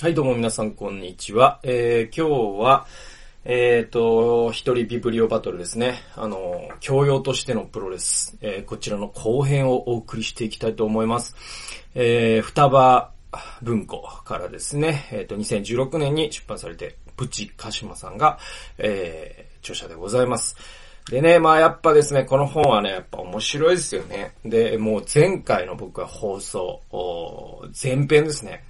はい、どうも皆さん、こんにちは。えー、今日は、えーと、一人ビブリオバトルですね。あの、教養としてのプロレス。えー、こちらの後編をお送りしていきたいと思います。えー、双葉文庫からですね、えっ、ー、と、2016年に出版されて、プチカシマさんが、えー、著者でございます。でね、まあやっぱですね、この本はね、やっぱ面白いですよね。で、もう前回の僕は放送、前編ですね。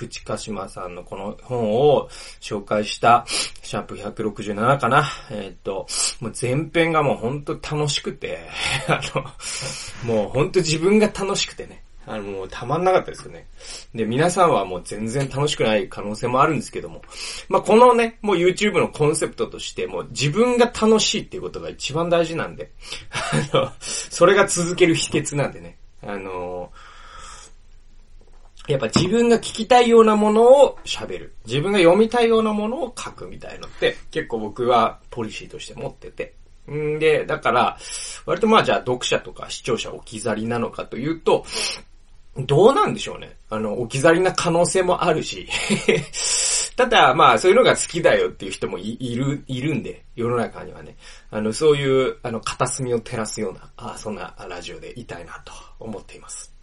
プチカシマさんのこの本を紹介した、シャープ167かな。えー、っと、もう前編がもうほんと楽しくて、あの、もうほんと自分が楽しくてね。あの、もうたまんなかったですよね。で、皆さんはもう全然楽しくない可能性もあるんですけども。まあ、このね、もう YouTube のコンセプトとして、もう自分が楽しいっていうことが一番大事なんで、あの、それが続ける秘訣なんでね。あのやっぱ自分が聞きたいようなものを喋る。自分が読みたいようなものを書くみたいのって、結構僕はポリシーとして持ってて。んで、だから、割とまあじゃあ読者とか視聴者置き去りなのかというと、どうなんでしょうね。あの、置き去りな可能性もあるし。ただ、まあ、そういうのが好きだよっていう人もいる、いるんで、世の中にはね。あの、そういう、あの、片隅を照らすような、あそんなラジオでいたいなと思っています。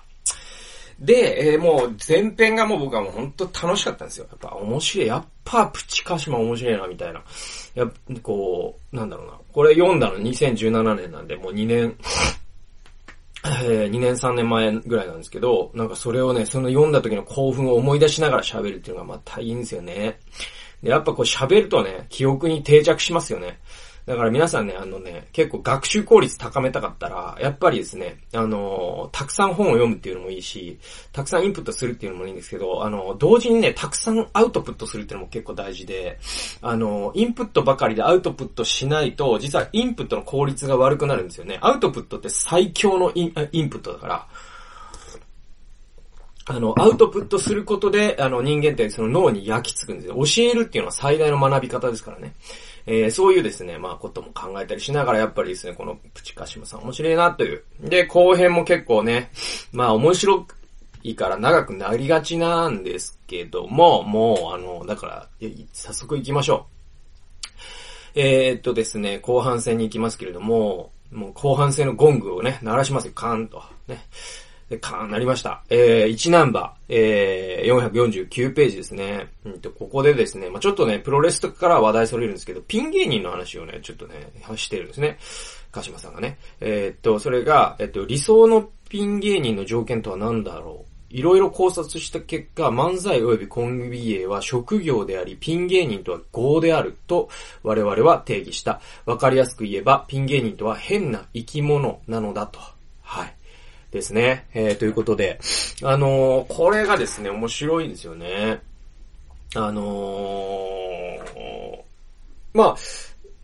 で、えー、もう前編がもう僕はもう本当楽しかったんですよ。やっぱ面白い。やっぱプチカシマ面白いな、みたいな。やっぱ、こう、なんだろうな。これ読んだの2017年なんで、もう2年、えー、2年3年前ぐらいなんですけど、なんかそれをね、その読んだ時の興奮を思い出しながら喋るっていうのがまたいいんですよね。で、やっぱこう喋るとね、記憶に定着しますよね。だから皆さんね、あのね、結構学習効率高めたかったら、やっぱりですね、あの、たくさん本を読むっていうのもいいし、たくさんインプットするっていうのもいいんですけど、あの、同時にね、たくさんアウトプットするっていうのも結構大事で、あの、インプットばかりでアウトプットしないと、実はインプットの効率が悪くなるんですよね。アウトプットって最強のインインプットだから、あの、アウトプットすることで、あの、人間ってその脳に焼き付くんですよ。教えるっていうのは最大の学び方ですからね。えー、そういうですね、まあことも考えたりしながら、やっぱりですね、このプチカシマさん面白いなという。で、後編も結構ね、まあ面白いから長くなりがちなんですけども、もう、あの、だから、早速行きましょう。えー、っとですね、後半戦に行きますけれども、もう後半戦のゴングをね、鳴らしますよ、カーンと。ね。で、カーなりました。えー、1ナンバー、えー、449ページですね。うんと、ここでですね、まあちょっとね、プロレスとかから話題それるんですけど、ピン芸人の話をね、ちょっとね、してるんですね。鹿島さんがね。えー、っと、それが、えっと、理想のピン芸人の条件とは何だろういろいろ考察した結果、漫才及びコンビ芸は職業であり、ピン芸人とは業であると我々は定義した。わかりやすく言えば、ピン芸人とは変な生き物なのだと。はい。ですね。えー、ということで、あのー、これがですね、面白いんですよね。あのー、まあ、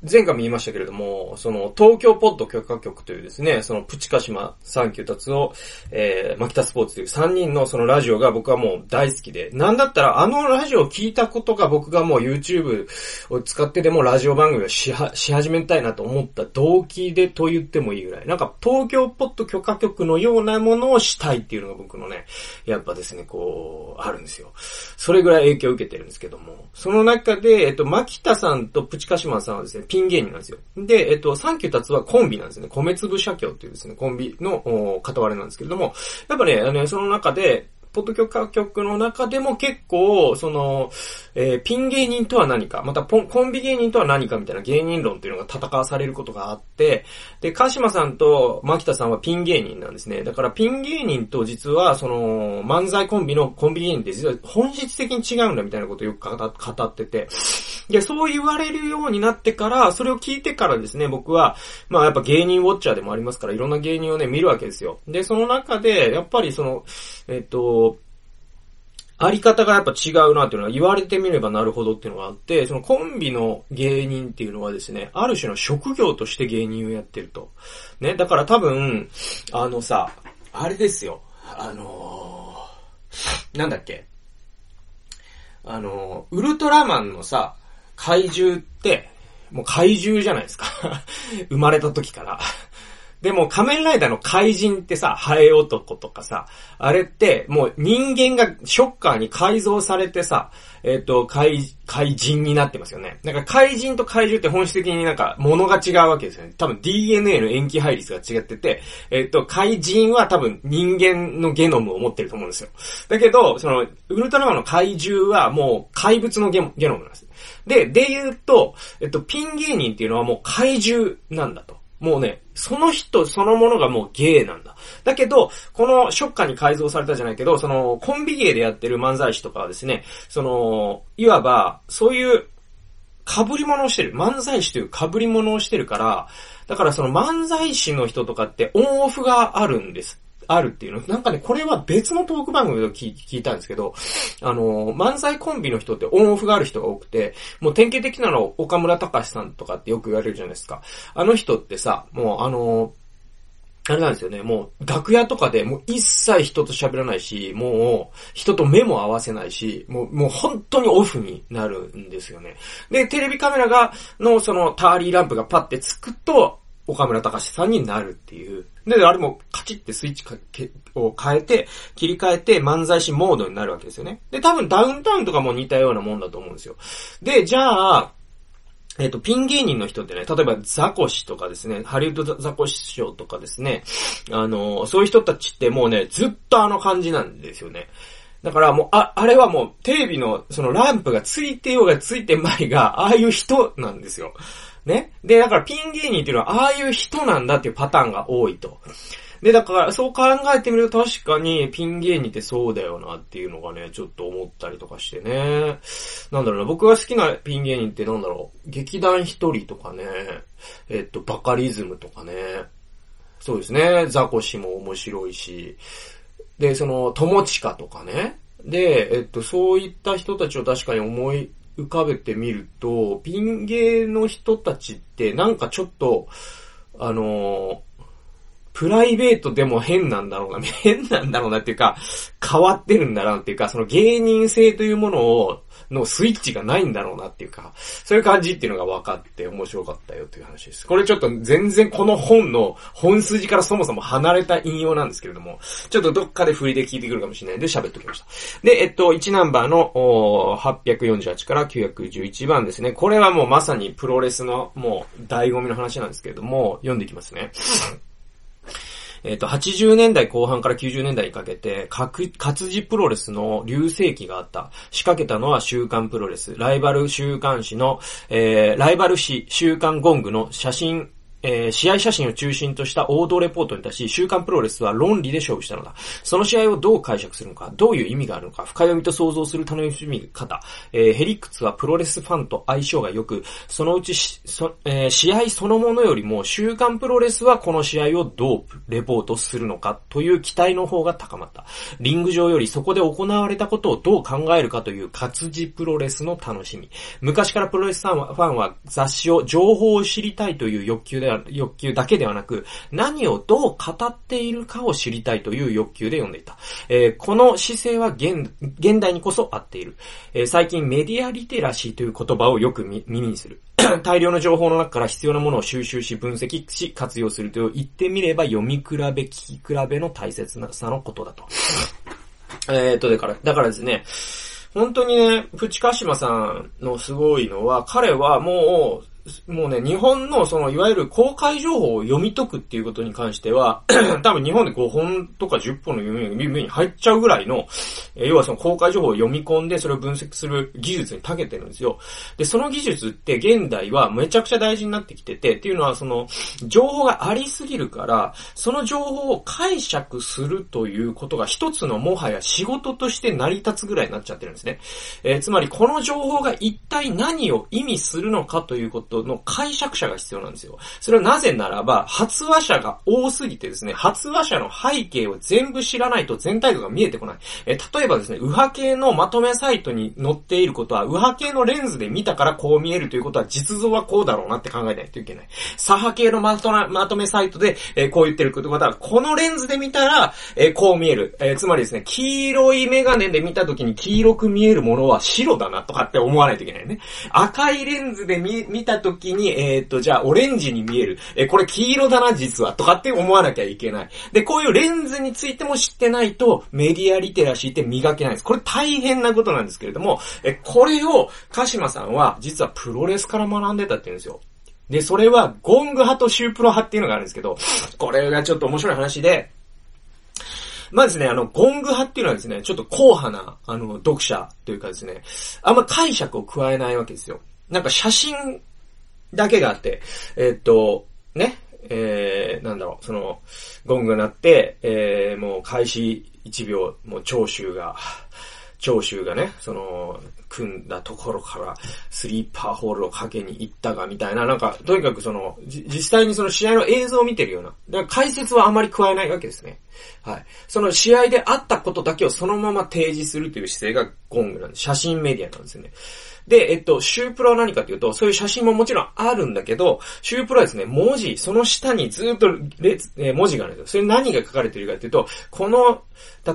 前回も言いましたけれども、その、東京ポッド許可局というですね、その、プチカシマ、サンキュー達夫、えー、マキタスポーツという3人のそのラジオが僕はもう大好きで、なんだったらあのラジオを聞いたことが僕がもう YouTube を使ってでもラジオ番組をしは、し始めたいなと思った動機でと言ってもいいぐらい、なんか東京ポッド許可局のようなものをしたいっていうのが僕のね、やっぱですね、こう、あるんですよ。それぐらい影響を受けてるんですけども、その中で、えっと、マキタさんとプチカシマさんはですね、ピン芸人なんですよ。で、えっと、サンキュー達はコンビなんですね。米粒社協っていうですね、コンビの、片割れなんですけれども、やっぱね、あの、その中で、ポッド許可局の中でも結構、その、えー、ピン芸人とは何か、またコンビ芸人とは何かみたいな芸人論っていうのが戦わされることがあって、で、鹿島さんと牧田さんはピン芸人なんですね。だからピン芸人と実は、その、漫才コンビのコンビ芸人って実は本質的に違うんだみたいなことをよく語ってて、で、そう言われるようになってから、それを聞いてからですね、僕は、まあやっぱ芸人ウォッチャーでもありますから、いろんな芸人をね、見るわけですよ。で、その中で、やっぱりその、えっと、あり方がやっぱ違うなっていうのは言われてみればなるほどっていうのがあって、そのコンビの芸人っていうのはですね、ある種の職業として芸人をやってると。ね、だから多分、あのさ、あれですよ。あのー、なんだっけ。あのー、ウルトラマンのさ、怪獣って、もう怪獣じゃないですか 生まれた時からでも仮面ライダーの怪人ってさ、ハエ男とかさ、あれってもう人間がショッカーに改造されてさ、えっ、ー、と、怪、怪人になってますよね。なんか怪人と怪獣って本質的になんか物が違うわけですよね。多分 DNA の塩基配率が違ってて、えっ、ー、と、怪人は多分人間のゲノムを持ってると思うんですよ。だけど、その、ウルトラマンの怪獣はもう怪物のゲノムなんです。で、で言うと、えっと、ピン芸人っていうのはもう怪獣なんだと。もうね、その人そのものがもう芸なんだ。だけど、このショッカーに改造されたじゃないけど、そのコンビ芸でやってる漫才師とかはですね、その、いわば、そういう被り物をしてる。漫才師という被り物をしてるから、だからその漫才師の人とかってオンオフがあるんです。あるっていうの。なんかね、これは別のトーク番組で聞いたんですけど、あの、漫才コンビの人ってオンオフがある人が多くて、もう典型的なの岡村隆史さんとかってよく言われるじゃないですか。あの人ってさ、もうあの、あれなんですよね。もう、楽屋とかでもう一切人と喋らないし、もう、人と目も合わせないし、もう、もう本当にオフになるんですよね。で、テレビカメラが、のそのターリーランプがパッてつくと、岡村隆史さんになるっていう。で、あれもカチってスイッチかけを変えて、切り替えて漫才師モードになるわけですよね。で、多分ダウンタウンとかも似たようなもんだと思うんですよ。で、じゃあ、えっ、と、ピン芸人の人ってね、例えばザコシとかですね、ハリウッドザコシショーとかですね、あの、そういう人たちってもうね、ずっとあの感じなんですよね。だからもう、あ、あれはもうテレビのそのランプがついてようがついてまいが、ああいう人なんですよ。ね。で、だからピン芸人っていうのはああいう人なんだっていうパターンが多いと。で、だから、そう考えてみると確かにピン芸人ってそうだよなっていうのがね、ちょっと思ったりとかしてね。なんだろうな、僕が好きなピン芸人ってなんだろう、劇団一人とかね、えっと、バカリズムとかね。そうですね、ザコシも面白いし。で、その、友近とかね。で、えっと、そういった人たちを確かに思い浮かべてみると、ピン芸の人たちってなんかちょっと、あのプライベートでも変なんだろうな、変なんだろうなっていうか、変わってるんだなっていうか、その芸人性というものを、のスイッチがないんだろうなっていうか、そういう感じっていうのが分かって面白かったよっていう話です。これちょっと全然この本の本筋からそもそも離れた引用なんですけれども、ちょっとどっかで振りで聞いてくるかもしれないんで喋っておきました。で、えっと、1ナンバーの848から911番ですね。これはもうまさにプロレスのもう醍醐味の話なんですけれども、読んでいきますね。えっ、ー、と、80年代後半から90年代にかけて、活字プロレスの流星期があった。仕掛けたのは週刊プロレス。ライバル週刊誌の、えー、ライバル誌週刊ゴングの写真えー、試合写真を中心とした王道レポートに対し、週刊プロレスは論理で勝負したのだ。その試合をどう解釈するのか、どういう意味があるのか、深読みと想像する楽しみ方。えー、ヘリックツはプロレスファンと相性が良く、そのうちそ、えー、試合そのものよりも、週刊プロレスはこの試合をどうレポートするのかという期待の方が高まった。リング上よりそこで行われたことをどう考えるかという活字プロレスの楽しみ。昔からプロレスファンは雑誌を情報を知りたいという欲求で欲求だけではなく、何をどう語っているかを知りたいという欲求で読んでいた。えー、この姿勢は現、現代にこそ合っている。えー、最近メディアリテラシーという言葉をよく耳にする。大量の情報の中から必要なものを収集し、分析し、活用すると言ってみれば読み比べ、聞き比べの大切なさのことだと。えっと、だから、だからですね、本当にね、プチカシマさんのすごいのは、彼はもう、もうね、日本のその、いわゆる公開情報を読み解くっていうことに関しては、多分日本で5本とか10本の読みに入っちゃうぐらいの、え要はその公開情報を読み込んでそれを分析する技術に長けてるんですよ。で、その技術って現代はめちゃくちゃ大事になってきてて、っていうのはその、情報がありすぎるから、その情報を解釈するということが一つのもはや仕事として成り立つぐらいになっちゃってるんですね。えー、つまりこの情報が一体何を意味するのかということトの解釈者が必要なんですよ。それはなぜならば、発話者が多すぎてですね、発話者の背景を全部知らないと全体像が見えてこない。え例えばですね、右派系のまとめサイトに載っていることは、右派系のレンズで見たからこう見えるということは、実像はこうだろうなって考えないといけない。左派系のまとまとめサイトで、えー、こう言ってることは、このレンズで見たら、えー、こう見える。えー、つまりですね、黄色いメガネで見た時に黄色く見えるものは白だなとかって思わないといけないね。赤いレンズで見、見た時に、えっ、と、じゃあ、オレンジに見える。えこれ黄色だな、実は。とかって思わなきゃいけない。で、こういうレンズについても知ってないと、メディアリテラシーって磨けないです。これ大変なことなんですけれども、えこれを、鹿島さんは、実はプロレスから学んでたって言うんですよ。で、それは、ゴング派とシュープロ派っていうのがあるんですけど、これがちょっと面白い話で、まあですね、あの、ゴング派っていうのはですね、ちょっと硬派な、あの、読者というかですね、あんま解釈を加えないわけですよ。なんか写真だけがあって、えー、っと、ね、えー、なんだろう、その、ゴングが鳴って、えー、もう開始1秒、もう長州が、長州がね、その、組んだところから、スリーパーホールをかけに行ったが、みたいな、なんか、とにかくその、実際にその試合の映像を見てるような、だから解説はあまり加えないわけですね。はい。その試合であったことだけをそのまま提示するという姿勢がゴングなんです。写真メディアなんですよね。で、えっと、シュープロは何かというと、そういう写真ももちろんあるんだけど、シュープロはですね、文字、その下にずっと列、えー、文字があるんですよ。それ何が書かれているかというと、この、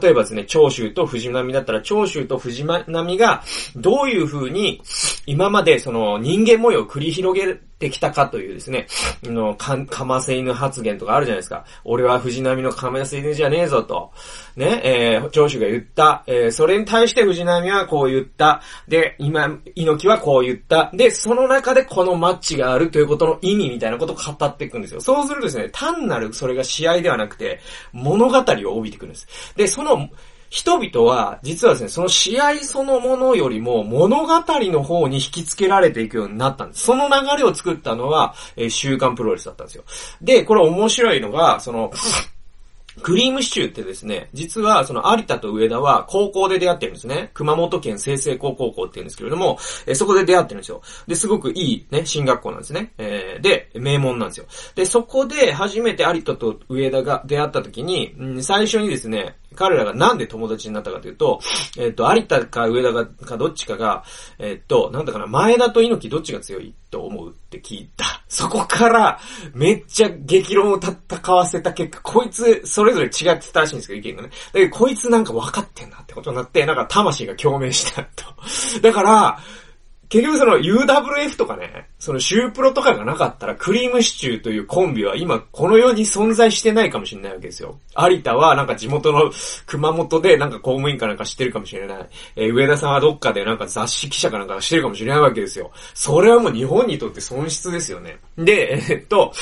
例えばですね、長州と藤波だったら、長州と藤波が、どういう風に、今までその人間模様を繰り広げてきたかというですね、の、か、かませ犬発言とかあるじゃないですか。俺は藤波のかませ犬じゃねえぞと。ね、えー、長州が言った。えー、それに対して藤波はこう言った。で、今、猪木はこう言った。で、その中でこのマッチがあるということの意味みたいなことを語っていくんですよ。そうするとですね、単なるそれが試合ではなくて、物語を帯びてくるんです。で、その、人々は、実はですね、その試合そのものよりも物語の方に引き付けられていくようになったんです。その流れを作ったのは、えー、週刊プロレスだったんですよ。で、これ面白いのが、その、クリームシチューってですね、実はその有田と上田は高校で出会ってるんですね。熊本県清成高校校って言うんですけれども、え、そこで出会ってるんですよ。で、すごくいいね、進学校なんですね。えー、で、名門なんですよ。で、そこで初めて有田と上田が出会った時に、うん、最初にですね、彼らがなんで友達になったかというと、えっ、と、有田か上田かどっちかが、えっ、と、なんだかな、前田と猪木どっちが強いと思うって聞いた。そこから、めっちゃ激論を戦わせた結果、こいつ、それぞれ違ってたらしいんですけど、意見がね。だけど、こいつなんか分かってんなってことになって、なんか魂が共鳴したと。だから、結局その UWF とかね、そのシュープロとかがなかったらクリームシチューというコンビは今この世に存在してないかもしれないわけですよ。有田はなんか地元の熊本でなんか公務員かなんか知ってるかもしれない。えー、上田さんはどっかでなんか雑誌記者かなんか知ってるかもしれないわけですよ。それはもう日本にとって損失ですよね。で、えっと、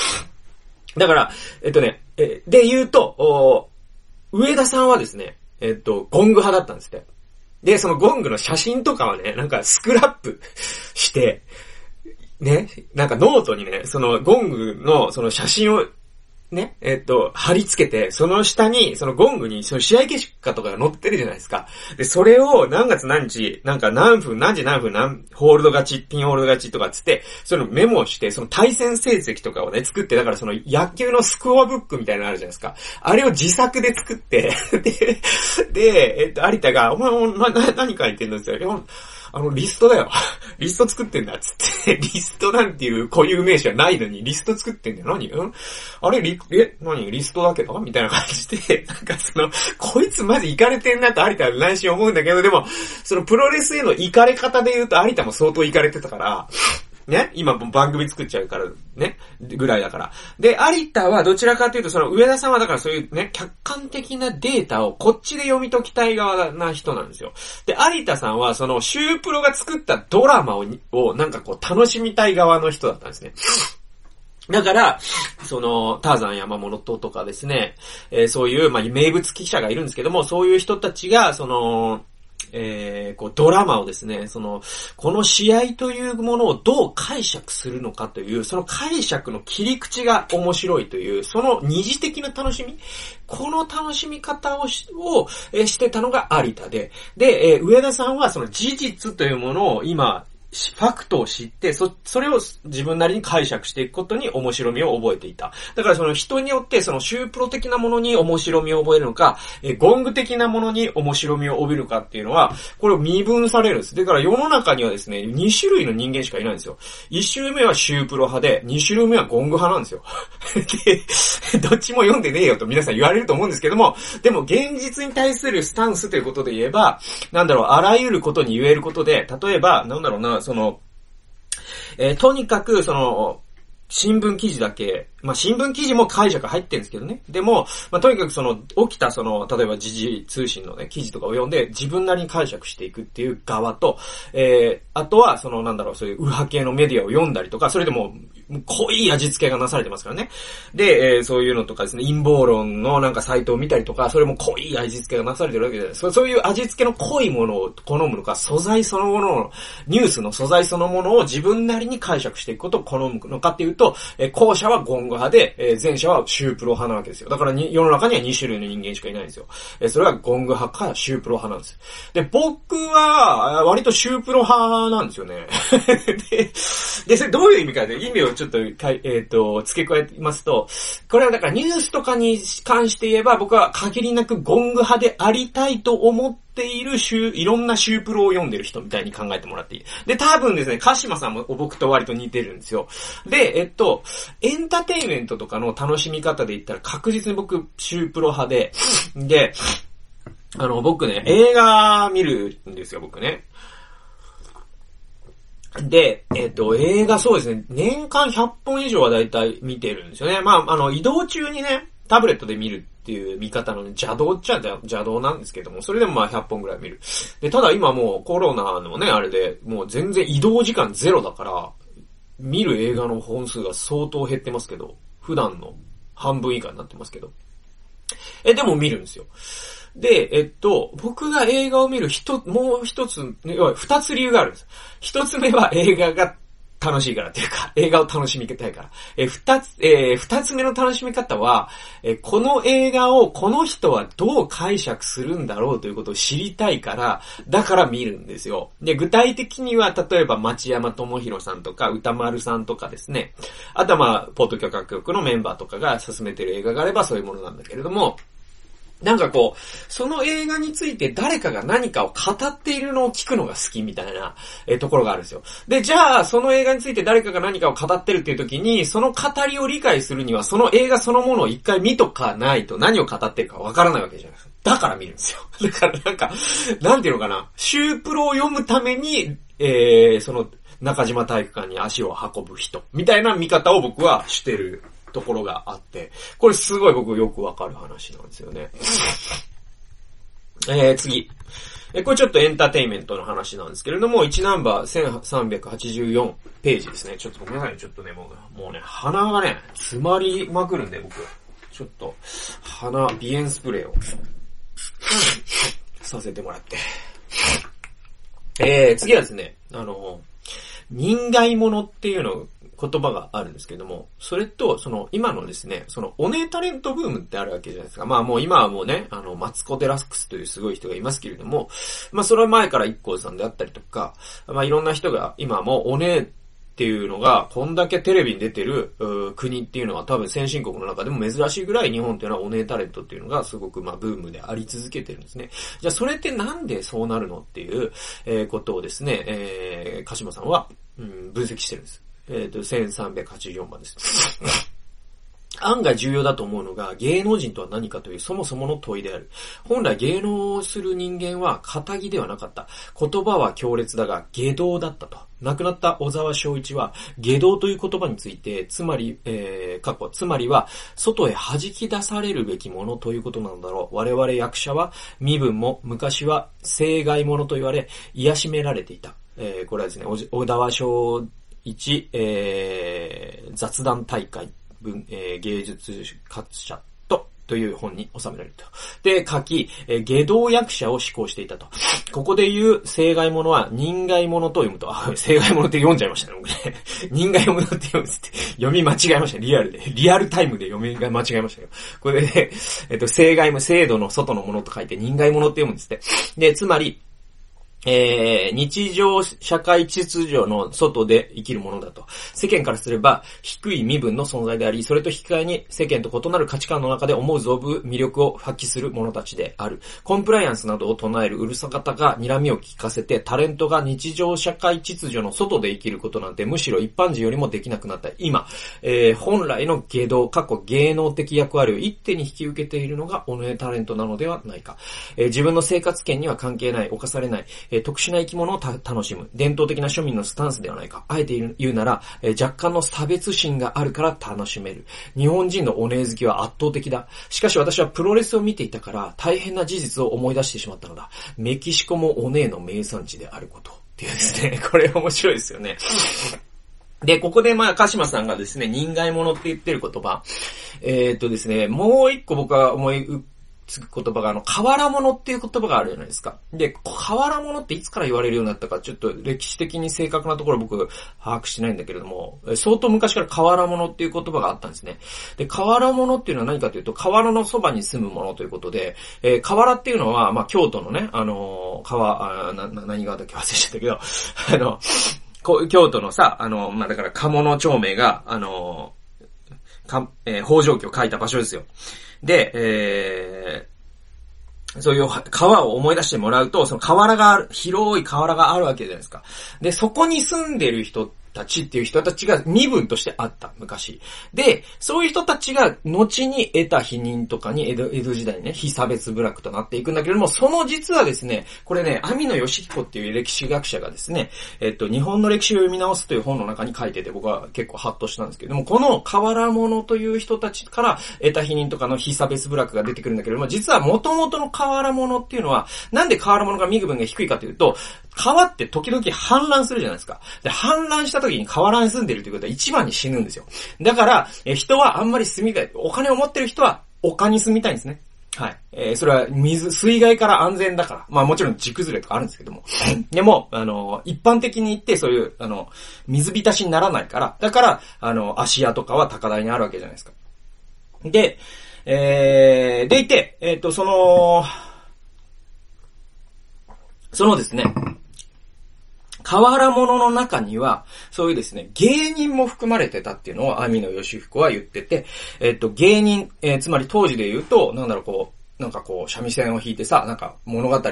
だから、えっとね、えで言うと、上田さんはですね、えっと、ゴング派だったんですって。で、そのゴングの写真とかはね、なんかスクラップして、ね、なんかノートにね、そのゴングのその写真をね、えっと、貼り付けて、その下に、そのゴングに、その試合結果とかが載ってるじゃないですか。で、それを何月何日、なんか何分、何時何分、何、フォール勝ち、ピンフォール勝ちとかつって、そのメモをして、その対戦成績とかをね、作って、だからその野球のスコアブックみたいなのあるじゃないですか。あれを自作で作って で、で、えっと、有田が、お前、お前、何書いてんのって言ったら、あの、リストだよ。リスト作ってんだ、つって。リストなんていう固有名詞はないのに、リスト作ってんだよ。何？ん？あれ、リ、え、何？リストだけど？みたいな感じで、なんかその、こいつマジイかれてんなと有田は内心思うんだけど、でも、そのプロレスへのイかれ方で言うと有田も相当イかれてたから、ね？今番組作っちゃうから、ねぐらいだから。で、有田はどちらかというと、その上田さんはだからそういうね、客観的なデータをこっちで読み解きたい側な人なんですよ。で、有田さんはそのシュープロが作ったドラマを、をなんかこう楽しみたい側の人だったんですね。だから、その、ターザン山本とかですね、えー、そういう、まあ、名物記者がいるんですけども、そういう人たちが、その、えー、こう、ドラマをですね、その、この試合というものをどう解釈するのかという、その解釈の切り口が面白いという、その二次的な楽しみ、この楽しみ方をしを、え、してたのが有田で、で、えー、上田さんはその事実というものを今、ファクトを知って、そ、それを自分なりに解釈していくことに面白みを覚えていた。だからその人によってそのシュープロ的なものに面白みを覚えるのか、えゴング的なものに面白みを帯びるかっていうのは、これを身分されるんです。だから世の中にはですね、2種類の人間しかいないんですよ。1種類目はシュープロ派で、2種類目はゴング派なんですよ。で、どっちも読んでねえよと皆さん言われると思うんですけども、でも現実に対するスタンスということで言えば、なんだろう、あらゆることに言えることで、例えば、なんだろうな、その、えーとにかく、その、新聞記事だけ、まあ、新聞記事も解釈入ってるんですけどね。でも、まあ、とにかくその、起きたその、例えば時事通信のね、記事とかを読んで、自分なりに解釈していくっていう側と、えー、あとは、その、なんだろう、そういう右派系のメディアを読んだりとか、それでも、濃い味付けがなされてますからね。で、えー、そういうのとかですね、陰謀論のなんかサイトを見たりとか、それも濃い味付けがなされてるわけじゃないですか。そういう味付けの濃いものを好むのか、素材そのものの、ニュースの素材そのものを自分なりに解釈していくことを好むのかっていうと、えー、後者はゴング派で、えー、前者はシュープロ派なわけですよ。だからに、世の中には2種類の人間しかいないんですよ。えー、それはゴング派かシュープロ派なんです。で、僕は、割とシュープロ派なんですよね。で、で、それどういう意味かね、意味をちょっとかい、えっ、ー、と、付け加えますと、これはだからニュースとかに関して言えば、僕は限りなくゴング派でありたいと思っているシュいろんなシュープロを読んでる人みたいに考えてもらっていい。で、多分ですね、鹿島さんも僕と割と似てるんですよ。で、えっと、エンターテインメントとかの楽しみ方で言ったら確実に僕、シュープロ派で、で、あの、僕ね、映画見るんですよ、僕ね。で、えっ、と、映画そうですね、年間100本以上はだいたい見てるんですよね。まあ、あの、移動中にね、タブレットで見るっていう見方のね邪道っちゃ邪道なんですけども、それでもまあ100本ぐらい見る。で、ただ今もうコロナのね、あれで、もう全然移動時間ゼロだから、見る映画の本数が相当減ってますけど、普段の半分以下になってますけど。え、でも見るんですよ。で、えっと、僕が映画を見る一、もう一つ、二つ理由があるんです。一つ目は映画が楽しいからっていうか、映画を楽しみたいから。え、二つ、えー、二つ目の楽しみ方は、えこの映画をこの人はどう解釈するんだろうということを知りたいから、だから見るんですよ。で、具体的には、例えば町山智博さんとか、歌丸さんとかですね。あとはまあ、ポッド許可局のメンバーとかが進めてる映画があればそういうものなんだけれども、なんかこう、その映画について誰かが何かを語っているのを聞くのが好きみたいな、え、ところがあるんですよ。で、じゃあ、その映画について誰かが何かを語ってるっていう時に、その語りを理解するには、その映画そのものを一回見とかないと何を語ってるかわからないわけじゃないですか。だから見るんですよ。だからなんか、なんていうのかな、シュープロを読むために、えー、その、中島体育館に足を運ぶ人、みたいな見方を僕はしてるところがあって、これすごい僕よくわかる話なんですよね。えー、次。え、これちょっとエンターテインメントの話なんですけれども、1ナンバー1384ページですね。ちょっとごめんなさい、ちょっとね、もう、もうね、鼻がね、詰まりまくるんで、僕。ちょっと、鼻、鼻炎スプレーを、させてもらって。えー、次はですね、あの、人外物っていうのを言葉があるんですけども、それと、その、今のですね、その、お姉タレントブームってあるわけじゃないですか。まあもう今はもうね、あの、マツコデラスクスというすごい人がいますけれども、まあそれは前から一光さんであったりとか、まあいろんな人が今もお姉っていうのが、こんだけテレビに出てる国っていうのは多分先進国の中でも珍しいぐらい日本っていうのはお姉タレントっていうのがすごくまあブームであり続けてるんですね。じゃあそれってなんでそうなるのっていう、えことをですね、えー、鹿島さんは、うん、分析してるんです。えっ、ー、と、1384番です。案外重要だと思うのが、芸能人とは何かというそもそもの問いである。本来芸能をする人間は仇ではなかった。言葉は強烈だが、下道だったと。亡くなった小沢昭一は、下道という言葉について、つまり、えー、過去、つまりは、外へ弾き出されるべきものということなんだろう。我々役者は、身分も昔は、生外者と言われ、癒しめられていた。えー、これはですね、小沢昭1、えー、雑談大会、文、えー、芸術活者と、という本に収められると。で、書き、えー、下道役者を施行していたと。ここで言う、生外者は人外者と読むと。あ、生外者って読んじゃいましたね、僕ね。人外者って読むって、読み間違えました、リアルで。リアルタイムで読みが間違えましたよ。これで、ね、えっと、生外者、制度の外のものと書いて人外者って読むんですって。で、つまり、えー、日常社会秩序の外で生きるものだと。世間からすれば低い身分の存在であり、それと引き換えに世間と異なる価値観の中で思う存分魅力を発揮する者たちである。コンプライアンスなどを唱えるうるさ方が睨みを聞かせて、タレントが日常社会秩序の外で生きることなんてむしろ一般人よりもできなくなった今、えー、本来の芸道、過去芸能的役割を一手に引き受けているのが、おねタレントなのではないか。えー、自分の生活圏には関係ない、犯されない、ええー、特殊な生き物を楽しむ。伝統的な庶民のスタンスではないか。あえて言うなら、えー、若干の差別心があるから楽しめる。日本人のお姉好きは圧倒的だ。しかし私はプロレスを見ていたから大変な事実を思い出してしまったのだ。メキシコもお姉の名産地であること。っていうですね、これ面白いですよね。で、ここでまあ、鹿島さんがですね、人外物って言ってる言葉。えー、っとですね、もう一個僕は思いつく言葉が、あの、河原物っていう言葉があるじゃないですか。で、河原物っていつから言われるようになったか、ちょっと歴史的に正確なところ僕、把握してないんだけれども、相当昔から河原物っていう言葉があったんですね。で、河原物っていうのは何かというと、河原のそばに住むものということで、えー、河原っていうのは、まあ、京都のね、あのー、川、あな、何川だっけ忘れちゃったけど、あの、京都のさ、あの、まあ、だから鴨の町名が、あの、か、えー、北条記を書いた場所ですよ。で、えー、そういう川を思い出してもらうと、その河原がある、広い河原があるわけじゃないですか。で、そこに住んでる人ったちっていう人たちが身分としてあった、昔。で、そういう人たちが後に得た否認とかに江戸江戸時代にね、非差別部落となっていくんだけれども、その実はですね、これね、網野義彦っていう歴史学者がですね、えっと、日本の歴史を読み直すという本の中に書いてて、僕は結構ハッとしたんですけども、この河原者という人たちから得た否認とかの非差別部落が出てくるんだけれども、実は元々の河原者っていうのは、なんで河原者が身分が低いかというと、川って時々氾濫するじゃないですか。で、氾濫した時に河原に住んでるということは一番に死ぬんですよ。だから、え人はあんまり住みたい。お金を持ってる人は丘に住みたいんですね。はい。えー、それは水、水害から安全だから。まあもちろん地崩れとかあるんですけども。でも、あの、一般的に言って、そういう、あの、水浸しにならないから。だから、あの、足屋とかは高台にあるわけじゃないですか。で、えー、でいて、えっ、ー、と、その、そのですね、河原物の中には、そういうですね、芸人も含まれてたっていうのを、網野義彦は言ってて、えっと、芸人、えー、つまり当時で言うと、なんだろう、こう、なんかこう、三味線を弾いてさ、なんか物語を語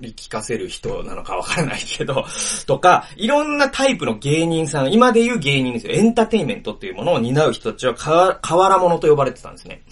り聞かせる人なのかわからないけど、とか、いろんなタイプの芸人さん、今で言う芸人ですよ。エンターテインメントっていうものを担う人たちは、河原物と呼ばれてたんですね。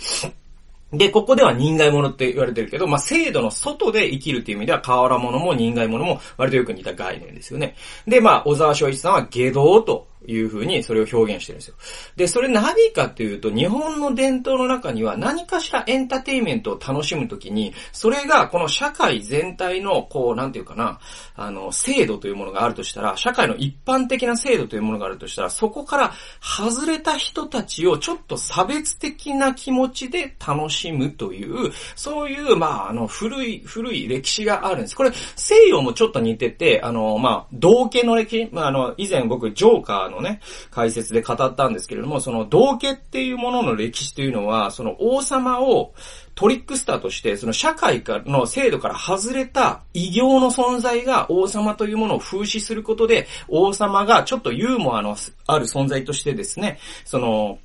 で、ここでは人外者って言われてるけど、まあ、制度の外で生きるっていう意味では、変わら者も人外者も割とよく似た概念ですよね。で、まあ、小沢昭一さんは下道という風にそれを表現してるんですよ。で、それ何かっていうと、日本の伝統の中には何かしらエンターテイメントを楽しむときに、それがこの社会全体の、こう、なんていうかな、あの、制度というものがあるとしたら、社会の一般的な制度というものがあるとしたら、そこから外れた人たちをちょっと差別的な気持ちで楽しむという、そういう、まあ、あの、古い、古い歴史があるんです。これ、西洋もちょっと似てて、あの、まあ、同家の歴史、まあ、あの、以前僕、ジョーカーのね、解説で語ったんですけれども、その道家っていうものの歴史というのは、その王様をトリックスターとして、その社会からの制度から外れた異形の存在が王様というものを風刺することで、王様がちょっとユーモアのある存在としてですね、その、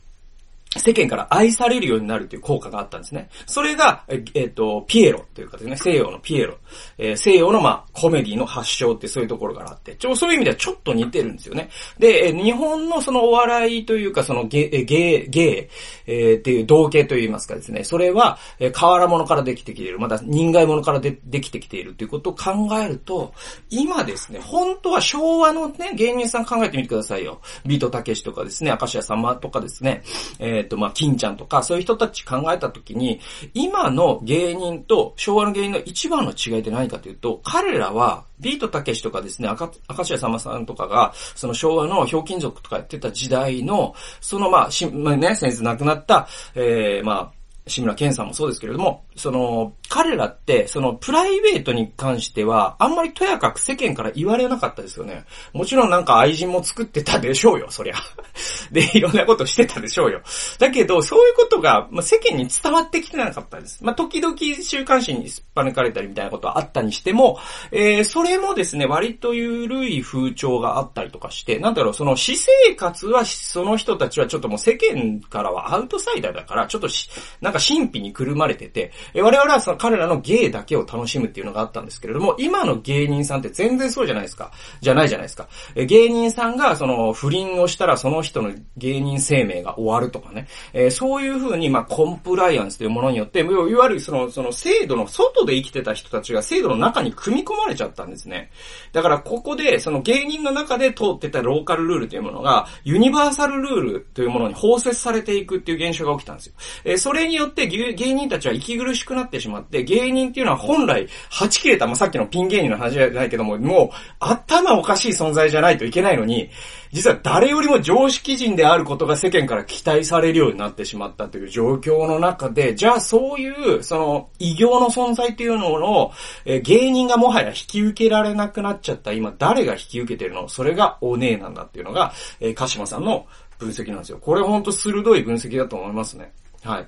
世間から愛されるようになるという効果があったんですね。それが、えっ、ー、と、ピエロというかですね、西洋のピエロ。えー、西洋のまあ、コメディの発祥ってそういうところがあって、ちょ、そういう意味ではちょっと似てるんですよね。で、日本のそのお笑いというか、そのゲ、ゲ、ゲ、えー、っていう同型といいますかですね、それは、えー、河原物からできてきている、また人外物からでできてきているということを考えると、今ですね、本当は昭和のね、芸人さん考えてみてくださいよ。ビートたけしとかですね、明石家さんまとかですね、えっ、と、まあ、金ちゃんとか、そういう人たち考えたときに、今の芸人と昭和の芸人の一番の違いって何かというと、彼らは、ビートたけしとかですね、赤、赤石さまさんとかが、その昭和のひょうきん族とかやってた時代の、そのまあ、し、まあ、ね、先日亡くなった、えー、まあ、志村けんさんもそうですけれども、その、彼らって、その、プライベートに関しては、あんまりとやかく世間から言われなかったですよね。もちろんなんか愛人も作ってたでしょうよ、そりゃ。で、いろんなことしてたでしょうよ。だけど、そういうことが、ま、世間に伝わってきてなかったです。まあ、時々週刊誌にすっぱ抜かれたりみたいなことはあったにしても、えー、それもですね、割と緩い風潮があったりとかして、なんだろう、その私生活は、その人たちはちょっともう世間からはアウトサイダーだから、ちょっとし、なんかか神秘にくるまれてて、我々はその彼らの芸だけを楽しむっていうのがあったんですけれども、今の芸人さんって全然そうじゃないですか。じゃないじゃないですか。芸人さんがその不倫をしたらその人の芸人生命が終わるとかね、え、そういう風にまあコンプライアンスというものによって、いわゆるその、その制度の外で生きてた人たちが制度の中に組み込まれちゃったんですね。だからここで、その芸人の中で通ってたローカルルールというものが、ユニバーサルルールというものに包摂されていくっていう現象が起きたんですよ。え、それによって芸人たちは息苦しくなってしまって、芸人っていうのは本来、はち切れた、まあ、さっきのピン芸人の話じゃないけども、もう、頭おかしい存在じゃないといけないのに、実は誰よりも常識人であることが世間から期待されるようになってしまったという状況の中で、じゃあそういう、その、異形の存在っていうのを、え芸人がもはや引き受けられなくなっちゃった今、誰が引き受けてるの？それがお姉なんだっていうのが、えー、鹿島さんの分析なんですよ。これほんと鋭い分析だと思いますね。はい。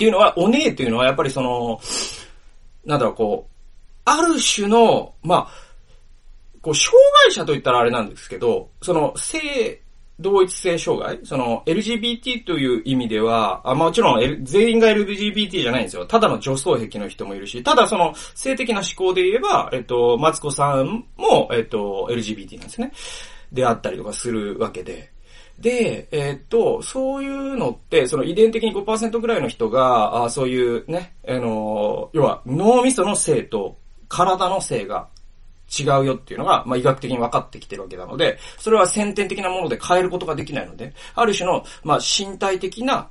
っていうのは、お姉っていうのはやっぱりその、なんだろう、こう、ある種の、まあ、こう、障害者と言ったらあれなんですけど、その、性同一性障害その、LGBT という意味では、あもちろん、L、全員が LGBT じゃないんですよ。ただの女装癖の人もいるし、ただその、性的な思考で言えば、えっと、マツコさんも、えっと、LGBT なんですね。であったりとかするわけで。で、えー、っと、そういうのって、その遺伝的に5%ぐらいの人が、あそういうね、あの、要は脳みその性と体の性が違うよっていうのが、まあ、医学的に分かってきてるわけなので、それは先天的なもので変えることができないので、ある種の、まあ、身体的な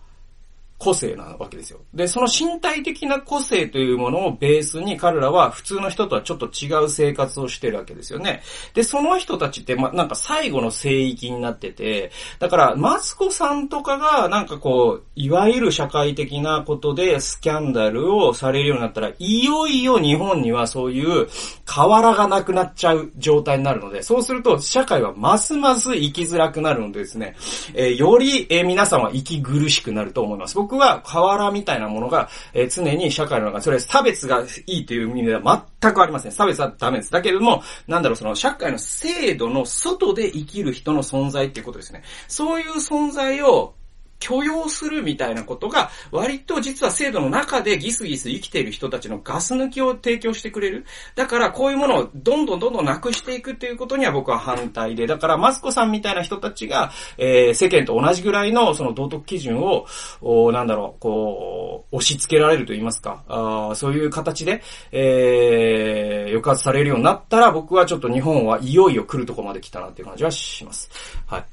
個性なわけですよ。で、その身体的な個性というものをベースに彼らは普通の人とはちょっと違う生活をしてるわけですよね。で、その人たちって、ま、なんか最後の聖域になってて、だから、マツコさんとかが、なんかこう、いわゆる社会的なことでスキャンダルをされるようになったら、いよいよ日本にはそういう河原がなくなっちゃう状態になるので、そうすると社会はますます生きづらくなるのでですね、えー、より、えー、皆さんは息苦しくなると思います。僕は河原みたいなものが、えー、常に社会の中で、それ差別がいいという意味では全くありません。差別はダメです。だけれども、なんだろう、その社会の制度の外で生きる人の存在っていうことですね。そういう存在を許容するみたいなことが、割と実は制度の中でギスギス生きている人たちのガス抜きを提供してくれる。だからこういうものをどんどんどんどんなくしていくっていうことには僕は反対で、だからマスコさんみたいな人たちが、えー、世間と同じぐらいのその道徳基準を、おなんだろう、こう、押し付けられると言いますか、あそういう形で、えー、抑圧されるようになったら僕はちょっと日本はいよいよ来るとこまで来たなっていう感じはします。はい。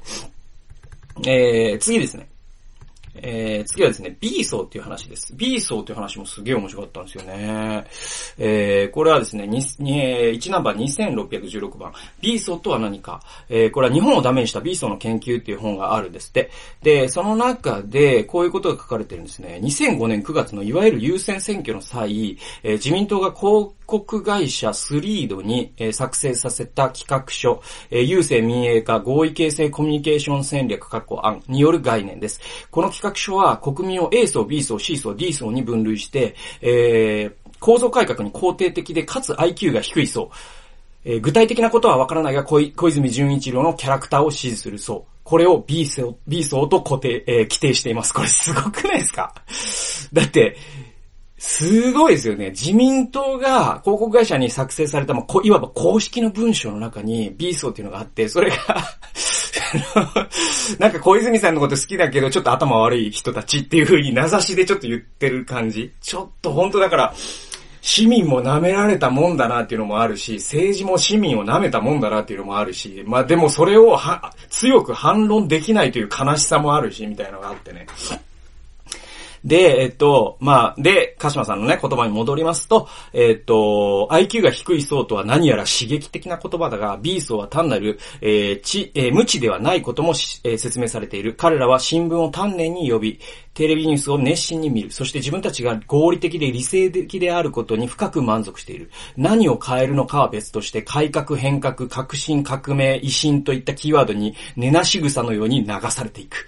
えー、次ですね。えー、次はですね、B 層っていう話です。B 層っていう話もすげえ面白かったんですよね。えー、これはですね、1ナンバー2616番。B 層とは何か。えー、これは日本をダメにした B 層の研究っていう本があるんですって。で、その中で、こういうことが書かれてるんですね。2005年9月のいわゆる優先選挙の際、えー、自民党が広告会社スリードに、えー、作成させた企画書、えー、郵政民営化合意形成コミュニケーション戦略確保案による概念です。この企画書は国民を A 層、B 層、C 層、D 層に分類して、えー、構造改革に肯定的でかつ IQ が低い層、えー、具体的なことはわからないが小泉純一郎のキャラクターを支持する層。これを B 層、B 層と固定、えー、規定しています。これすごくないですか？だって、すごいですよね。自民党が広告会社に作成された、まあ、いわば公式の文章の中に B 層っていうのがあって、それが なんか小泉さんのこと好きだけど、ちょっと頭悪い人たちっていう風に名指しでちょっと言ってる感じ。ちょっと本当だから、市民も舐められたもんだなっていうのもあるし、政治も市民を舐めたもんだなっていうのもあるし、まあでもそれをは強く反論できないという悲しさもあるし、みたいなのがあってね。で、えっと、まあ、で、鹿島さんのね、言葉に戻りますと、えっと、IQ が低い層とは何やら刺激的な言葉だが、B 層は単なる、えー、知、えー、無知ではないことも、えー、説明されている。彼らは新聞を丹念に呼び、テレビニュースを熱心に見る。そして自分たちが合理的で理性的であることに深く満足している。何を変えるのかは別として、改革、変革、革新、革命、維新といったキーワードに根なし草のように流されていく。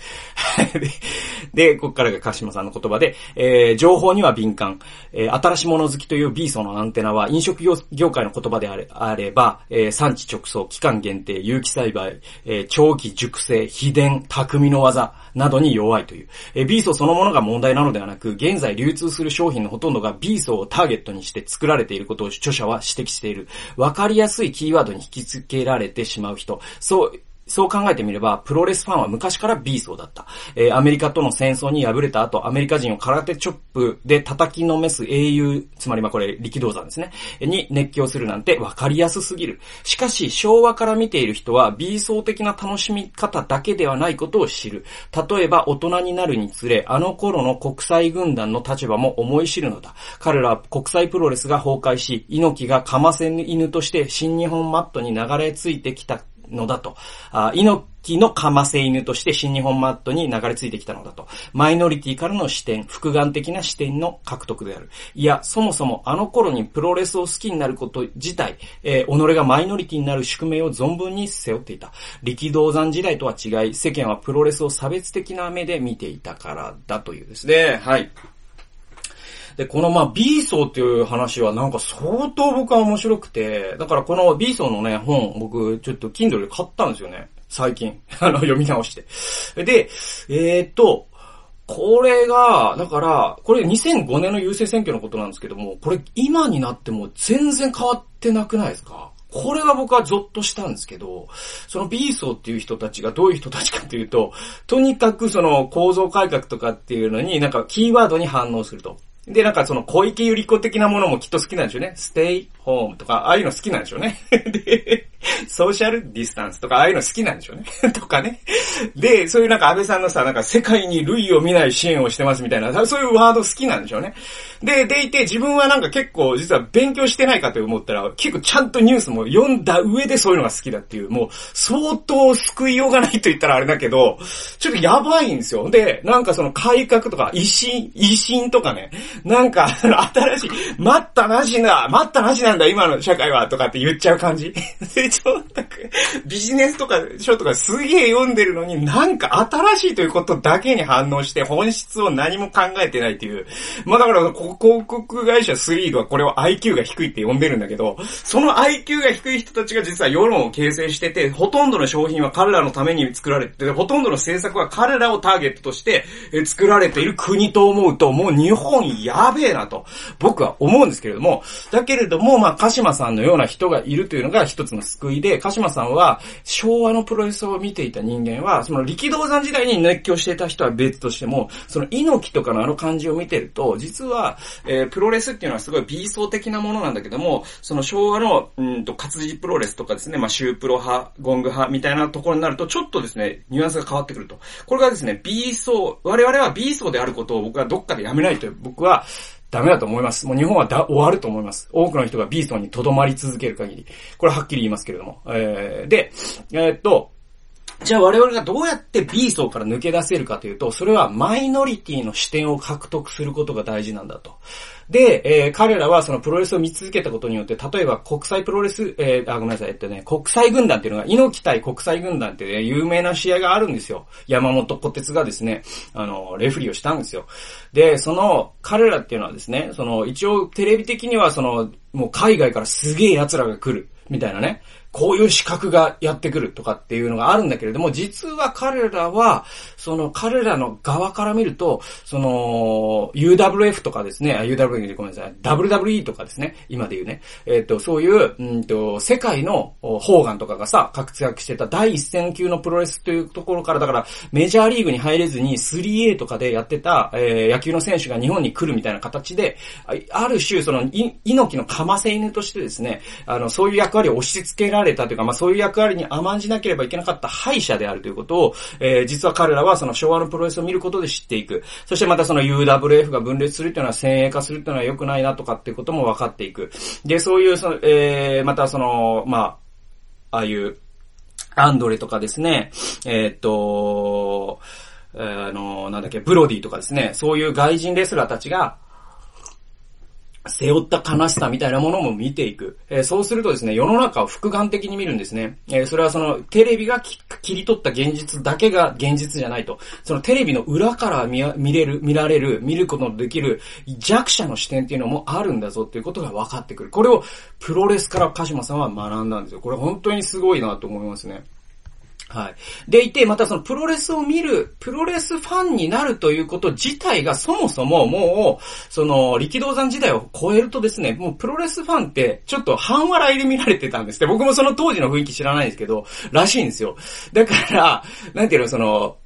で、ここからが鹿島さんの言葉で、えー、情報には敏感、えー、新しいもの好きという B 層のアンテナは飲食業界の言葉であれあれば、えー、産地直送、期間限定、有機栽培、えー、長期熟成、秘伝、匠の技などに弱いという。えビー、ソーそのものが問題なのではなく、現在流通する商品のほとんどがビーソをターゲットにして作られていることを著者は指摘している。わかりやすいキーワードに引き付けられてしまう人。そう、そう考えてみれば、プロレスファンは昔から B 層だった。えー、アメリカとの戦争に敗れた後、アメリカ人を空手チョップで叩きのめす英雄、つまりまあこれ力道山ですね、に熱狂するなんて分かりやすすぎる。しかし、昭和から見ている人は B 層的な楽しみ方だけではないことを知る。例えば、大人になるにつれ、あの頃の国際軍団の立場も思い知るのだ。彼らは国際プロレスが崩壊し、猪木がかませ犬として新日本マットに流れ着いてきたのだと。あ猪木のかませ犬として新日本マットに流れ着いてきたのだと。マイノリティからの視点、複眼的な視点の獲得である。いや、そもそもあの頃にプロレスを好きになること自体、えー、己がマイノリティになる宿命を存分に背負っていた。力道山時代とは違い、世間はプロレスを差別的な目で見ていたからだというですね。はい。で、このまあ B 層っていう話はなんか相当僕は面白くて、だからこの B 層のね、本、僕ちょっと Kindle で買ったんですよね。最近。あの、読み直して。で、えー、っと、これが、だから、これ2005年の郵政選挙のことなんですけども、これ今になっても全然変わってなくないですか？これが僕はゾッとしたんですけど、その B 層っていう人たちがどういう人たちかっていうと、とにかくその構造改革とかっていうのになんかキーワードに反応すると。で、なんかその小池百合子的なものもきっと好きなんでしょうね。ステイホームとか、ああいうの好きなんでしょうね。で、ソーシャルディスタンスとか、ああいうの好きなんでしょうね。とかね。で、そういうなんか安倍さんのさ、なんか世界に類を見ない支援をしてますみたいな、そういうワード好きなんでしょうね。で、でいて自分はなんか結構実は勉強してないかと思ったら、結構ちゃんとニュースも読んだ上でそういうのが好きだっていう、もう相当救いようがないと言ったらあれだけど、ちょっとやばいんですよ。で、なんかその改革とか、維新、維新とかね、なんか、新しい、待ったなしな、待ったなしなんだ、今の社会は、とかって言っちゃう感じ。成長なく、ビジネスとか書とかすげえ読んでるのに、なんか新しいということだけに反応して、本質を何も考えてないっていう。まあだから、広告会社スリードはこれを IQ が低いって呼んでるんだけど、その IQ が低い人たちが実は世論を形成してて、ほとんどの商品は彼らのために作られてて、ほとんどの政策は彼らをターゲットとして作られている国と思うと、もう日本やべえなと、僕は思うんですけれども、だけれども、まあ、まあ鹿島さんのような人がいるというのが一つの救いで、鹿島さんは昭和のプロレスを見ていた人間は、その力道山時代に熱狂していた人は別としても、その猪木とかのあの感じを見てると、実は、えー、プロレスっていうのはすごい B 層的なものなんだけども、その昭和の、うんと、活字プロレスとかですね、まあ、シュープロ派、ゴング派みたいなところになると、ちょっとですね、ニュアンスが変わってくると。これがですね、B 層、我々は B 層であることを僕はどっかでやめないと、僕は、ダメだと思います。もう日本はだ終わると思います。多くの人がビーソンに留まり続ける限り。これはっきり言いますけれども。えー、で、えー、っと、じゃあ我々がどうやって B 層から抜け出せるかというと、それはマイノリティの視点を獲得することが大事なんだと。で、えー、彼らはそのプロレスを見続けたことによって、例えば国際プロレス、えー、あ、ごめんなさい、えっとね、国際軍団っていうのが、猪木対国際軍団ってね、有名な試合があるんですよ。山本小鉄がですね、あの、レフリーをしたんですよ。で、その、彼らっていうのはですね、その、一応テレビ的にはその、もう海外からすげえ奴らが来る、みたいなね。こういう資格がやってくるとかっていうのがあるんだけれども、実は彼らは、その彼らの側から見ると、その UWF とかですね、UWF でごめんなさい、WWE とかですね、今で言うね、えっ、ー、と、そういう、うんと、世界のホーガンとかがさ、活躍してた第一線級のプロレスというところから、だからメジャーリーグに入れずに 3A とかでやってた、えー、野球の選手が日本に来るみたいな形で、ある種、その、猪木のかませ犬としてですね、あの、そういう役割を押し付けられられたというか、まあそういう役割に甘んじなければいけなかった敗者であるということを、えー、実は彼らはその昭和のプロレスを見ることで知っていく。そしてまたその UWF が分裂するっていうのは先鋭化するっていうのは良くないなとかっていうことも分かっていく。で、そういう、その、えー、またその、まあ、ああいう、アンドレとかですね、えー、っと、あの、なんだっけ、ブロディとかですね、そういう外人レスラーたちが、背負った悲しさみたいなものも見ていく。えー、そうするとですね、世の中を複眼的に見るんですね。えー、それはその、テレビが切り取った現実だけが現実じゃないと。そのテレビの裏から見見れる、見られる、見ることのできる弱者の視点っていうのもあるんだぞっていうことが分かってくる。これをプロレスから鹿島さんは学んだんですよ。これ本当にすごいなと思いますね。はい。でいて、またそのプロレスを見る、プロレスファンになるということ自体がそもそももう、その力道山時代を超えるとですね、もうプロレスファンってちょっと半笑いで見られてたんですって。僕もその当時の雰囲気知らないんですけど、らしいんですよ。だから、なんていうの、その、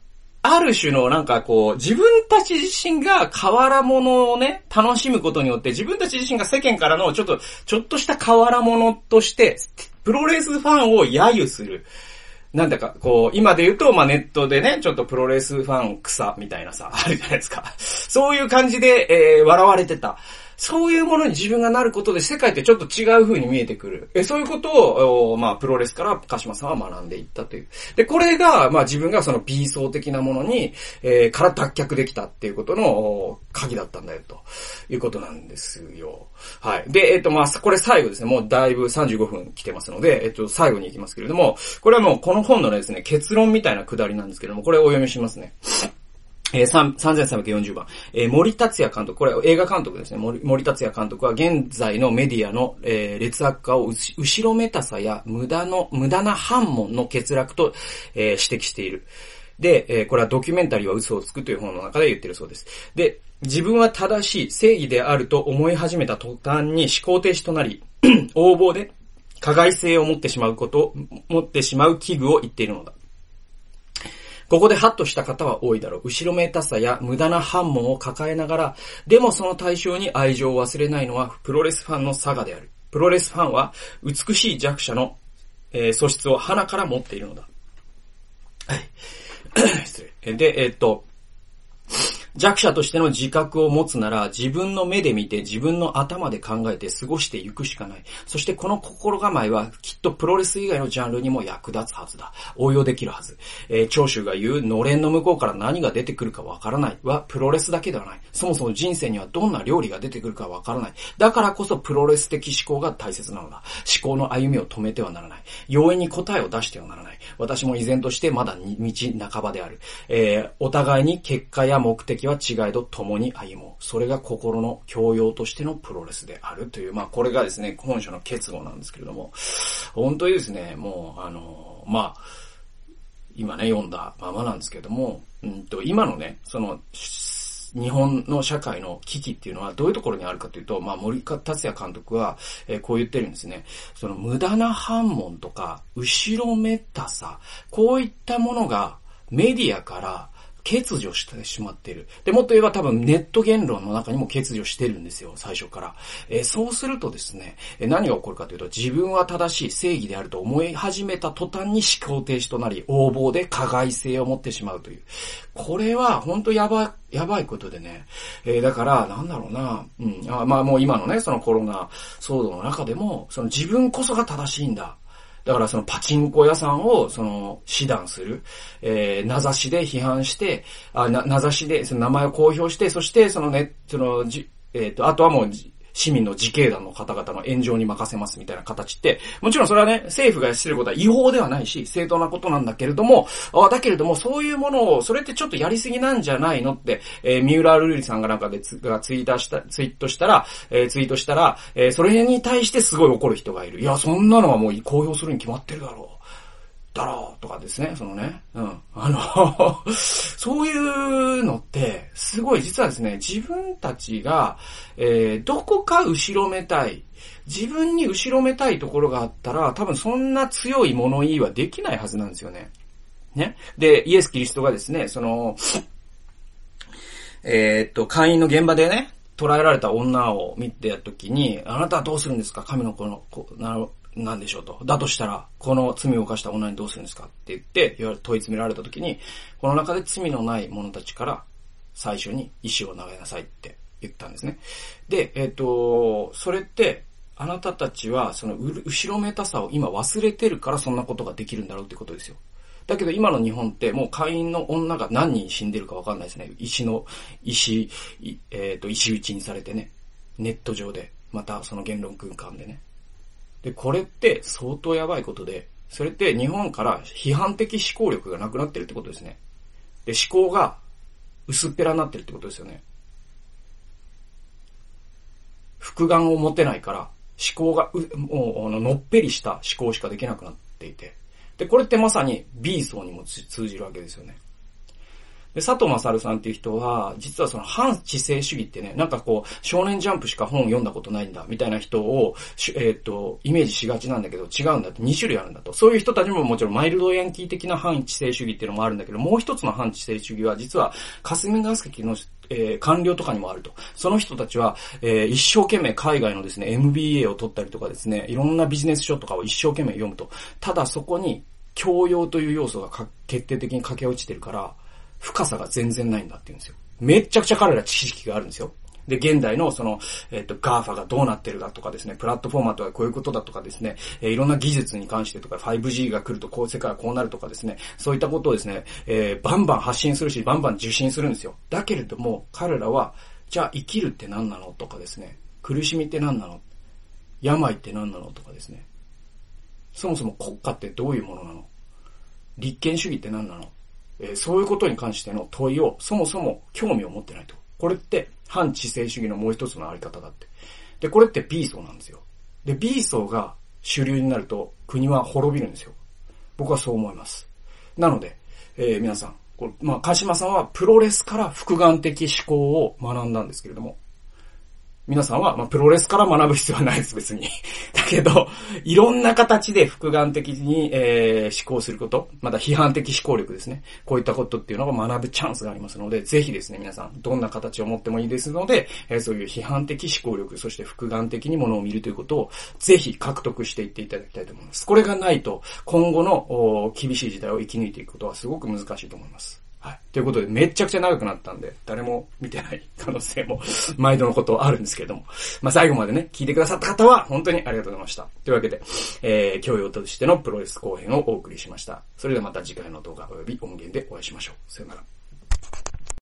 ある種のなんかこう、自分たち自身が変わら者をね、楽しむことによって、自分たち自身が世間からのちょっと、ちょっとした変わら者として、プロレスファンを揶揄する。なんだか、こう、今で言うと、まあ、ネットでね、ちょっとプロレスファン草みたいなさ、あるじゃないですか。そういう感じで、えー、笑われてた。そういうものに自分がなることで世界ってちょっと違う風に見えてくる。えそういうことを、まあ、プロレスから鹿島さんは学んでいったという。で、これが、まあ自分がその B 層的なものに、えー、から脱却できたっていうことの鍵だったんだよ、ということなんですよ。はい。で、えっ、と、まあ、これ最後ですね。もうだいぶ35分来てますので、えっ、と、最後に行きますけれども、これはもうこの本のですね、結論みたいなくだりなんですけれども、これをお読みしますね。えー、3340番。えー、森達也監督、これ映画監督ですね。森森達也監督は現在のメディアの、えー、劣悪化を後ろめたさや無駄の、無駄な反問の欠落と、えー、指摘している。で、えー、これはドキュメンタリーは嘘をつくという本の中で言ってるそうです。で、自分は正しい正義であると思い始めた途端に思考停止となり、横暴で加害性を持ってしまうこと、持ってしまう器具を言っているのだ。ここでハッとした方は多いだろう。後ろめたさや無駄な反問を抱えながら、でもその対象に愛情を忘れないのはプロレスファンの差がである。プロレスファンは美しい弱者の、えー、素質を鼻から持っているのだ。はい。失礼。で、えー、っと、弱者としての自覚を持つなら、自分の目で見て、自分の頭で考えて過ごしていくしかない。そしてこの心構えは、きっとプロレス以外のジャンルにも役立つはずだ。応用できるはず。えー、長州が言う、のれんの向こうから何が出てくるかわからないは、プロレスだけではない。そもそも人生にはどんな料理が出てくるかわからない。だからこそプロレス的思考が大切なのだ。思考の歩みを止めてはならない。容易に答えを出してはならない。私も依然としてまだ道半ばである。えー、お互いに結果や目的は違いと共に歩もう。それが心の教養としてのプロレスであるという、まあこれがですね、本書の結語なんですけれども、本当にですね、もう、あの、まあ、今ね、読んだままなんですけれども、うんと、今のね、その、日本の社会の危機っていうのはどういうところにあるかというと、まあ、森達也監督は、えー、こう言ってるんですね。その無駄な反問とか、後ろめたさ、こういったものがメディアから欠如してしまっている。で、もっと言えば多分ネット言論の中にも欠如してるんですよ、最初から。え、そうするとですね、え、何が起こるかというと、自分は正しい正義であると思い始めた途端に思考停止となり、横暴で加害性を持ってしまうという。これは本当やばい、やばいことでね。えー、だから、なんだろうな、うん、あまあもう今のね、そのコロナ騒動の中でも、その自分こそが正しいんだ。だからそのパチンコ屋さんを、その、指弾する、えー、名指しで批判して、あ、な、名指しで、その名前を公表して、そしてそのね、その、じ、えっ、ー、と、あとはもう、市民の自警団の方々の炎上に任せますみたいな形って、もちろんそれはね、政府がしてることは違法ではないし、正当なことなんだけれども、あだけれども、そういうものを、それってちょっとやりすぎなんじゃないのって、えー、三浦瑠麗さんがなんかでツがツイートした、ツイートしたら、えー、ツイートしたら、えー、それに対してすごい怒る人がいる。いや、そんなのはもう公表するに決まってるだろう。だろうとかですね、そのね。うん。あの そういうのって、すごい実はですね、自分たちが、えー、どこか後ろめたい。自分に後ろめたいところがあったら、多分そんな強い物言いはできないはずなんですよね。ね。で、イエス・キリストがですね、その、えー、っと、会員の現場でね、捉えられた女を見てた時に、あなたはどうするんですか？神の子の、子、ななんでしょうと。だとしたら、この罪を犯した女にどうするんですかって言って、言われ問い詰められた時に、この中で罪のない者たちから最初に石を投げなさいって言ったんですね。で、えっ、ー、と、それって、あなたたちは、その、後ろめたさを今忘れてるからそんなことができるんだろうってことですよ。だけど今の日本ってもう会員の女が何人死んでるかわかんないですね。石の、石、えっ、ー、と、石打ちにされてね。ネット上で。またその言論空間でね。で、これって相当やばいことで、それって日本から批判的思考力がなくなってるってことですね。で、思考が薄っぺらになってるってことですよね。複眼を持てないから、思考がう、もう、のっぺりした思考しかできなくなっていて、で、これってまさに B 層にも通じるわけですよね。で、佐藤勝さんっていう人は、実はその反知性主義ってね、なんかこう、少年ジャンプしか本を読んだことないんだ、みたいな人を、えっ、ー、と、イメージしがちなんだけど、違うんだって、2種類あるんだと。そういう人たちももちろんマイルドヤンキー的な反知性主義っていうのもあるんだけど、もう一つの反知性主義は、実は、霞が関のえー、官僚とかにもあると。その人たちは、えー、一生懸命海外のですね、MBA を取ったりとかですね、いろんなビジネス書とかを一生懸命読むと。ただそこに、教養という要素がか決定的に駆け落ちてるから、深さが全然ないんだって言うんですよ。めっちゃくちゃ彼ら知識があるんですよ。で、現代のその、えっ、ー、と、GAFA がどうなってるかとかですね、プラットフォーマーとはこういうことだとかですね、えー、いろんな技術に関してとか、5G が来るとこう、世界はこうなるとかですね、そういったことをですね、えー、バンバン発信するし、バンバン受信するんですよ。だけれども、彼らは、じゃあ生きるって何なのとかですね、苦しみって何なの病って何なのとかですね、そもそも国家ってどういうものなの立憲主義って何なのえそういうことに関しての問いをそもそも興味を持ってないと。これって反知性主義のもう一つのあり方だって。で、これって B 層なんですよ。で、B 層が主流になると国は滅びるんですよ。僕はそう思います。なので、えー、皆さん、これまあ、鹿島さんはプロレスから複眼的思考を学んだんですけれども、皆さんは、まあ、プロレスから学ぶ必要はないです、別に。だけど、いろんな形で複眼的に、えー、思考すること、また批判的思考力ですね。こういったことっていうのが学ぶチャンスがありますので、ぜひですね、皆さん、どんな形を持ってもいいですので、えー、そういう批判的思考力、そして複眼的にものを見るということを、ぜひ獲得していっていただきたいと思います。これがないと、今後の厳しい時代を生き抜いていくことはすごく難しいと思います。はい。ということで、めちゃくちゃ長くなったんで、誰も見てない可能性も、毎度のことあるんですけども。まあ、最後までね、聞いてくださった方は、本当にありがとうございました。というわけで、えー、教養としてのプロレス後編をお送りしました。それではまた次回の動画及び音源でお会いしましょう。さよなら。